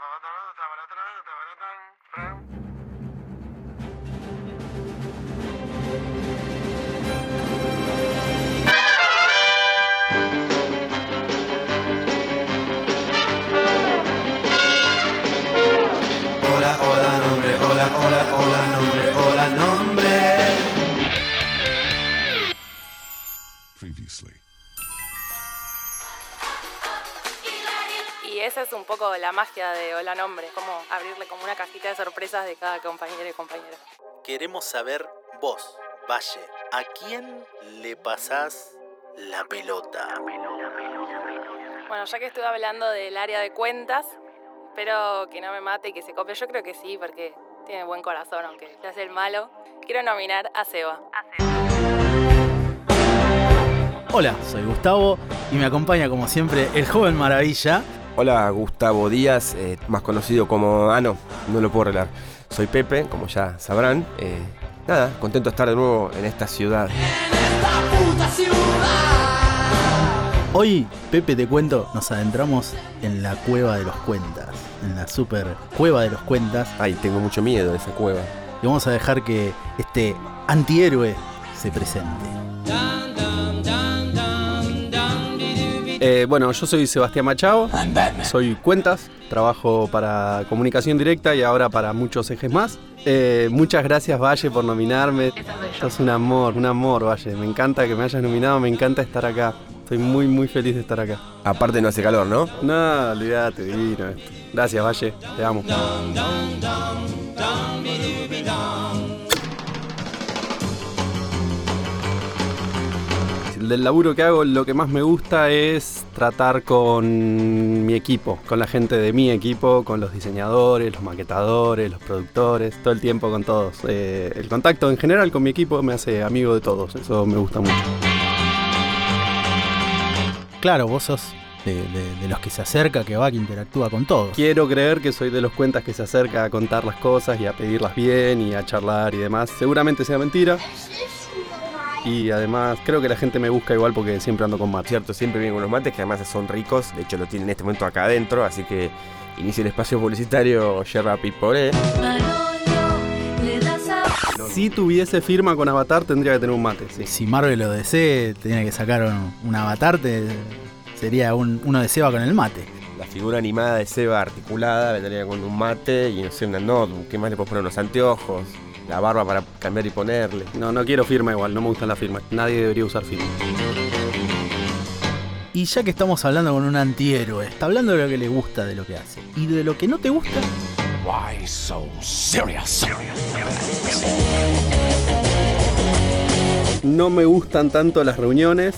Hola, hola, nombre, hola, hola, hola, nombre, hola, nombre. Previously. Y esa es un poco la magia de Hola Nombre, como abrirle como una cajita de sorpresas de cada compañero y compañera. Queremos saber vos, Valle, ¿a quién le pasás la pelota? Bueno, ya que estuve hablando del área de cuentas, espero que no me mate y que se copie. Yo creo que sí, porque tiene buen corazón, aunque se hace el malo. Quiero nominar a Seba. Hola, soy Gustavo y me acompaña como siempre el joven maravilla. Hola, Gustavo Díaz, eh, más conocido como... Ah, no, no lo puedo arreglar. Soy Pepe, como ya sabrán. Eh, nada, contento de estar de nuevo en esta ciudad. Hoy, Pepe, te cuento, nos adentramos en la cueva de los cuentas, en la super cueva de los cuentas, Ay, tengo mucho miedo de esa cueva. y vamos a dejar que este antihéroe se presente. Eh, bueno, yo soy Sebastián Machado, soy cuentas, trabajo para comunicación directa y ahora para muchos ejes más. Eh, muchas gracias Valle por nominarme. Sos un amor, un amor Valle. Me encanta que me hayas nominado, me encanta estar acá. Estoy muy, muy feliz de estar acá. Aparte no hace calor, ¿no? No, olvídate, divino esto. Gracias Valle, te amo. Del laburo que hago, lo que más me gusta es tratar con mi equipo, con la gente de mi equipo, con los diseñadores, los maquetadores, los productores, todo el tiempo con todos. Eh, el contacto en general con mi equipo me hace amigo de todos, eso me gusta mucho. Claro, vos sos de, de- de los que se acerca, que va, que interactúa con todos. Quiero creer que soy de los cuentas que se acerca a contar las cosas y a pedirlas bien y a charlar y demás. Seguramente sea mentira. Y además creo que la gente me busca igual porque siempre ando con Matt. Cierto, siempre vienen unos mates que además son ricos. De hecho, lo tienen en este momento acá adentro. Así que inicia el espacio publicitario Yerba Pipolé. Si tuviese firma con Avatar tendría que tener un mate, sí. Si Marvel o DC tenía que sacar un, un avatar, te- sería un- uno de Seba con el mate. La figura animada de Seba articulada vendría con un mate y no sé, una notebook. ¿Qué más le puedo poner? Unos anteojos. La barba para cambiar y ponerle. No, no quiero firma igual, no me gustan las firmas. Nadie debería usar firma. Y ya que estamos hablando con un antihéroe, está hablando de lo que le gusta de lo que hace. Y de lo que no te gusta, Why so serious? No me gustan tanto las reuniones.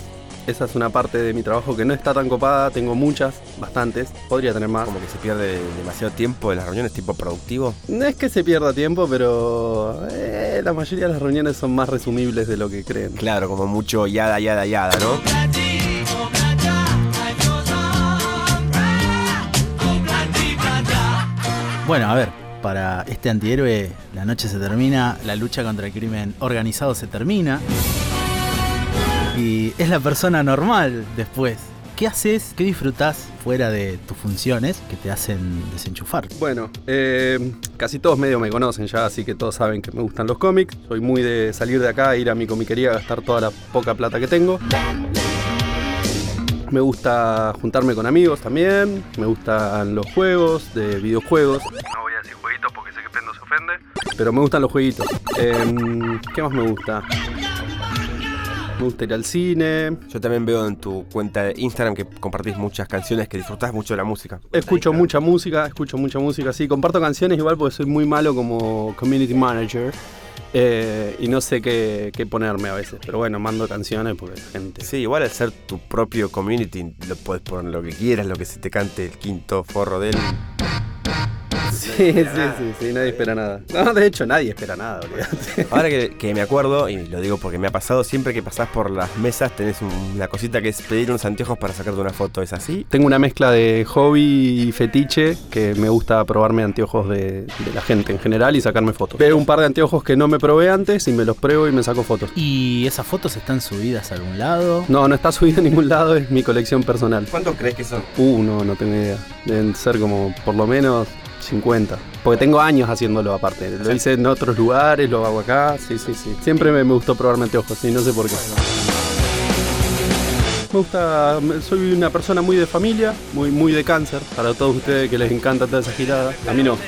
Esa es una parte de mi trabajo que no está tan copada. Tengo muchas, bastantes. Podría tener más. Como que se pierde demasiado tiempo de las reuniones tipo productivo. No es que se pierda tiempo, pero eh, la mayoría de las reuniones son más resumibles de lo que creen. Claro, como mucho yada, yada, yada, ¿no? bueno, a ver, para este antihéroe la noche se termina, la lucha contra el crimen organizado se termina. Y es la persona normal después. ¿Qué haces? ¿Qué disfrutás fuera de tus funciones que te hacen desenchufar? Bueno, eh, casi todos medio me conocen ya, así que todos saben que me gustan los cómics. Soy muy de salir de acá, ir a mi comiquería a gastar toda la poca plata que tengo. Me gusta juntarme con amigos también. Me gustan los juegos de videojuegos. No voy a decir jueguitos porque sé que Pendo se ofende. Pero me gustan los jueguitos. Em, ¿Qué más me gusta? Me gusta ir al cine. Yo también veo en tu cuenta de Instagram que compartís muchas canciones que disfrutás mucho de la música. Escucho mucha música, escucho mucha música, sí, comparto canciones igual porque soy muy malo como community manager eh, y no sé qué, qué ponerme a veces, pero bueno, mando canciones porque la gente... Sí, igual al ser tu propio community, lo puedes poner lo que quieras, lo que se te cante el quinto forro de él. Sí, sí, sí, sí, nadie espera nada. No, de hecho, nadie espera nada, olvídate. Ahora que, que me acuerdo, y lo digo porque me ha pasado, siempre que pasás por las mesas tenés un- una cosita que es pedir unos anteojos para sacarte una foto. ¿Es así? Tengo una mezcla de hobby y fetiche que me gusta probarme anteojos de, de la gente en general y sacarme fotos. Veo un par de anteojos que no me probé antes y me los pruebo y me saco fotos. ¿Y esas fotos están subidas a algún lado? No, no está subido a ningún lado, es mi colección personal. ¿Cuántos crees que son? Uh, no, no tengo idea. Deben ser como por lo menos 50. Porque tengo años haciéndolo aparte. Lo hice en otros lugares, lo hago acá. Sí, sí, sí. Siempre me, me gustó probarme anteojos, sí, no sé por qué. Me gusta, soy una persona muy de familia, muy, muy de cáncer. Para todos ustedes que les encanta toda esa girada. A mí no.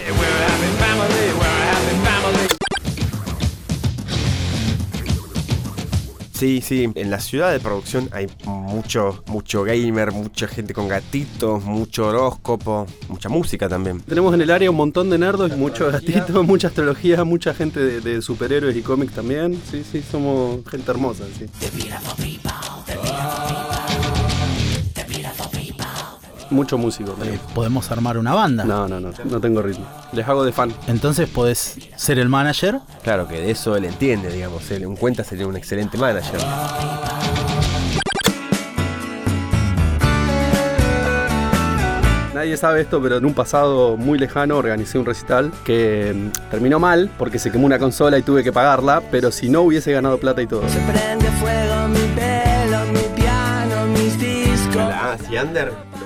Sí, sí, en la ciudad de producción hay mucho, mucho gamer, mucha gente con gatitos, mucho horóscopo, mucha música también. Tenemos en el área un montón de nerdos, muchos gatitos, mucha astrología, mucha gente de, de superhéroes y cómics también. Sí, sí, somos gente hermosa, sí. Mucho músico tenemos. ¿Podemos armar una banda? No, no, no, no tengo ritmo. Les hago de fan. Entonces podés ser el manager. Claro que de eso él entiende, digamos. Él en cuenta sería un excelente manager. Nadie sabe esto, pero en un pasado muy lejano organicé un recital que mm, terminó mal porque se quemó una consola y tuve que pagarla, pero si no hubiese ganado plata y todo. Prende fuego mi pelo, mi piano, mis discos. Ah, sí.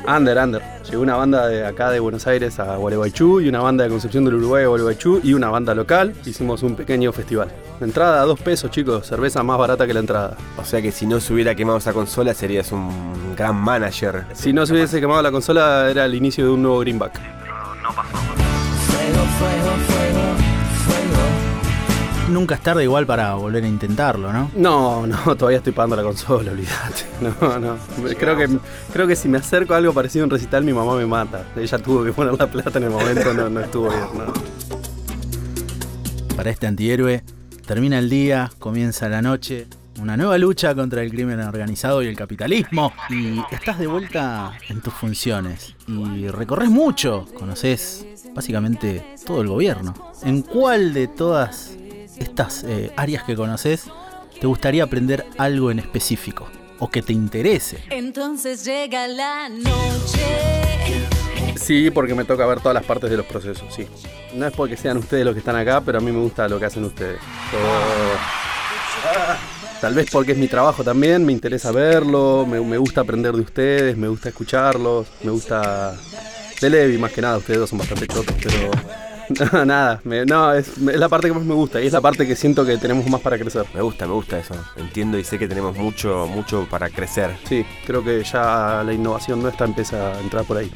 Under, under. Llegó una banda de acá de Buenos Aires a Gualeguaychú y una banda de Concepción del Uruguay a Gualeguaychú y una banda local. Hicimos un pequeño festival. La entrada a dos pesos, chicos. Cerveza más barata que la entrada. O sea que si no se hubiera quemado esa consola serías un gran manager. Si no se hubiese quemado la consola, era el inicio de un nuevo greenback. Fuego, fuego, fuego, fuego. Nunca es tarde igual para volver a intentarlo, ¿no? No, no, todavía estoy pagando la consola, olvídate. No, no. Creo que, creo que si me acerco a algo parecido a un recital, mi mamá me mata. Ella tuvo que poner la plata en el momento, no, no estuvo bien, no. Para este antihéroe, termina el día, comienza la noche, una nueva lucha contra el crimen organizado y el capitalismo. Y estás de vuelta en tus funciones. Y recorres mucho, conoces básicamente todo el gobierno. ¿En cuál de todas estas eh, áreas que conoces te gustaría aprender algo en específico? O que te interese. Entonces llega la noche. Sí, porque me toca ver todas las partes de los procesos, sí. No es porque sean ustedes los que están acá, pero a mí me gusta lo que hacen ustedes. Todo- Tal vez porque es mi trabajo también, me interesa verlo, me, me gusta aprender de ustedes, me gusta escucharlos, me gusta... De Levi más que nada, ustedes dos son bastante chotos, pero... No, nada, me- no, es, es la parte que más me gusta y es la parte que siento que tenemos más para crecer. Me gusta, me gusta eso. Entiendo y sé que tenemos mucho, mucho para crecer. Sí, creo que ya la innovación nuestra empieza a entrar por ahí.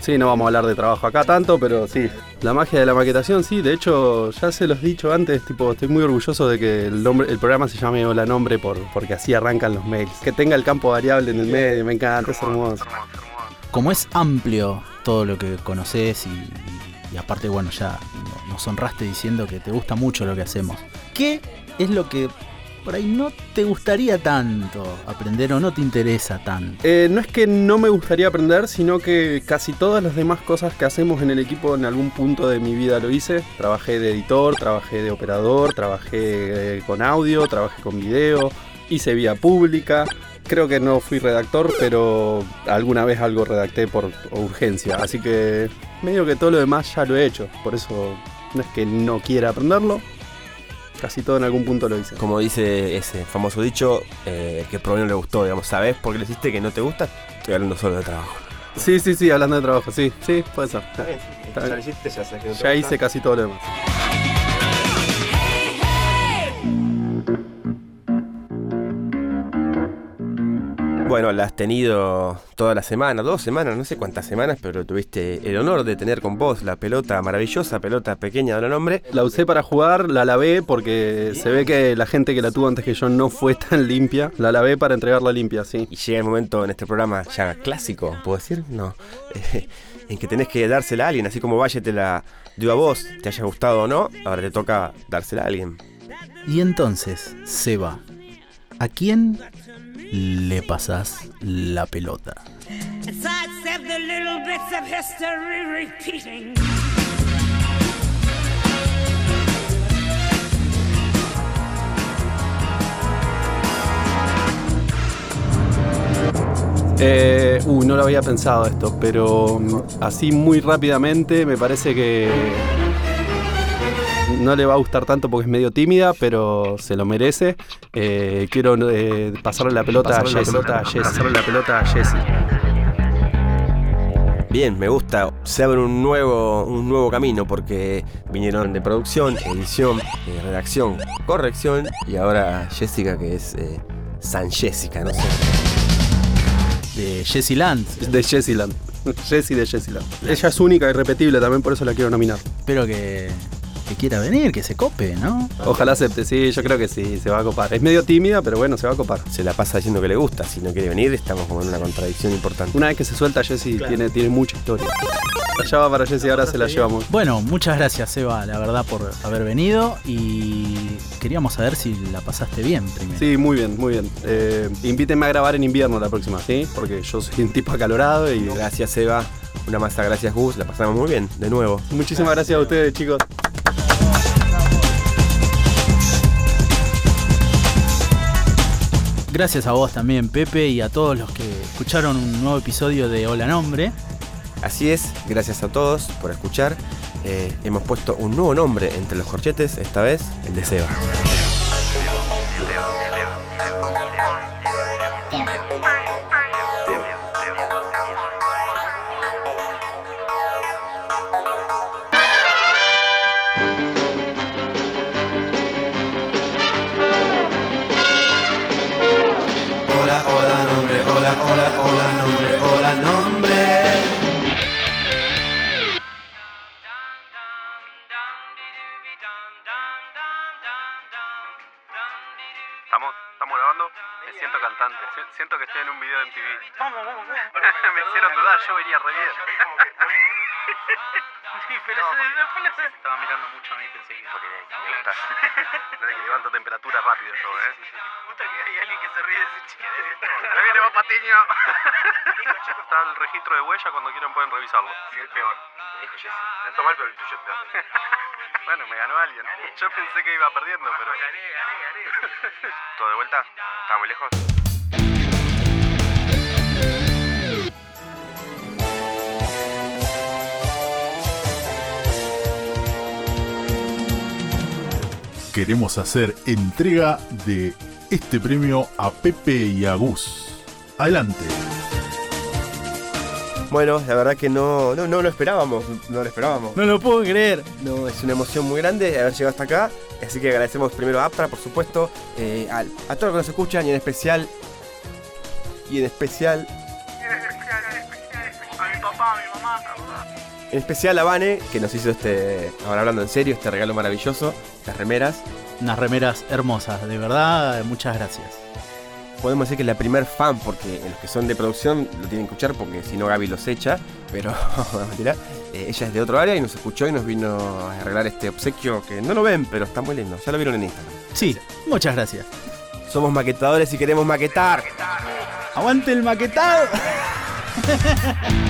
Sí, no vamos a hablar de trabajo acá tanto, pero sí. La magia de la maquetación, sí. De hecho, ya se los he dicho antes, tipo, estoy muy orgulloso de que el, nombre, el programa se llame Hola Nombre por, porque así arrancan los mails. Que tenga el campo variable en el medio, me encanta, es hermoso. Como es amplio todo lo que conoces y, aparte, bueno, ya no- nos honraste diciendo que te gusta mucho lo que hacemos. ¿Qué es lo que por ahí no te gustaría tanto aprender o no te interesa tanto? Eh, no es que no me gustaría aprender, sino que casi todas las demás cosas que hacemos en el equipo en algún punto de mi vida lo hice. Trabajé de editor, trabajé de operador, trabajé eh, con audio, trabajé con video, hice vía pública. Creo que no fui redactor, pero alguna vez algo redacté por urgencia. Así que medio que todo lo demás ya lo he hecho. Por eso no es que no quiera aprenderlo. Casi todo en algún punto lo hice. Como dice ese famoso dicho, eh, que probablemente no le gustó, digamos, ¿sabes por qué le hiciste que no te gusta? Estoy hablando solo de trabajo. Sí, sí, sí, hablando de trabajo, sí, sí, puede ser. Ya ya hice casi todo lo demás. Bueno, la has tenido toda la semana, dos semanas, no sé cuántas semanas, pero tuviste el honor de tener con vos la pelota maravillosa, pelota pequeña de nombre. La usé para jugar, la lavé porque se ve que la gente que la tuvo antes que yo no fue tan limpia. La lavé para entregarla limpia, sí. Y llega el momento en este programa ya clásico, ¿puedo decir? No. En que tenés que dársela a alguien, así como Valle te la dio a vos, te haya gustado o no, ahora te toca dársela a alguien. Y entonces, Seba, ¿a quién le pasás la pelota? Eh, uh, no lo había pensado esto, pero mm, así muy rápidamente me parece que no le va a gustar tanto porque es medio tímida, pero se lo merece. Eh, quiero eh, pasarle la pelota Pasarle la a Jessie. pelota a Jessie. Pasarle la pelota a Jessie. Bien, me gusta. Se abre un nuevo, un nuevo camino porque vinieron de producción, edición, eh, redacción, corrección y ahora Jessica que es eh, San Jessica, no sé. De Jessie Land. De Jessieland. Jessie de Jessieland. Ella es única y repetible también, por eso la quiero nominar. Espero que, que quiera venir, que se cope, ¿no? Ojalá acepte, sí, yo creo que sí, se va a copar. Es medio tímida, pero bueno, se va a copar. Se la pasa diciendo que le gusta. Si no quiere venir, estamos como en una contradicción importante. Una vez que se suelta Jessie tiene, tiene mucha historia. Allá va para Jessie, ahora se la llevamos. Bueno, muchas gracias, Eva, la verdad, por haber venido. Y queríamos saber si la pasaste bien primero. Sí, muy bien, muy bien. Eh, invítenme a grabar en invierno la próxima, ¿sí? Porque yo soy un tipo acalorado y... Gracias, Eva. Una masa, gracias, Gus. La pasamos muy bien, de nuevo. Muchísimas gracias a ustedes, chicos. Gracias a vos también, Pepe, y a todos los que escucharon un nuevo episodio de Hola Nombre. Así es, gracias a todos por escuchar. Eh, hemos puesto un nuevo nombre entre los corchetes, esta vez el de Seba. Hola, hola, hola, nombre, hola, nombre. ¿Estamos, estamos grabando? Me siento cantante. Si- Siento que estoy en un video de MTV. Me hicieron dudar, yo venía re bien. Estaba mirando mucho a mí pensé que porque me gusta. Dale que levanto temperatura rápido yo, ¿eh? Puta que hay alguien que se ríe de ese chiste. ¡Me viene más patiño! Está el registro de huella, cuando quieran pueden revisarlo. Sí, es peor. Dijo Jessy. Mal, pero el tuyo es peor. bueno, me ganó alguien. Yo pensé que iba perdiendo, pero... Gané, gané, gané. ¿Todo de vuelta? ¿Estaba muy lejos? Queremos hacer entrega de este premio a Pepe y a Gus. Adelante. Bueno, la verdad que no, no, no lo esperábamos, no lo esperábamos. No lo puedo creer. No, es una emoción muy grande haber llegado hasta acá. Así que agradecemos primero a Aptra, por supuesto, eh, al- a, todos los que nos escuchan y en especial. Y en especial. En especial a Vane, que nos hizo este. Ahora hablando en serio, este regalo maravilloso, estas remeras. Unas remeras hermosas, de verdad, muchas gracias. Podemos decir que es la primer fan, porque los que son de producción lo tienen que escuchar, porque si no Gaby los echa. Pero, mentira. Eh, ella es de otro área y nos escuchó y nos vino a arreglar este obsequio que no lo ven, pero está muy lindo. Ya lo vieron en Instagram. Sí, muchas gracias. Somos maquetadores y queremos maquetar. ¡Aguante el maquetado!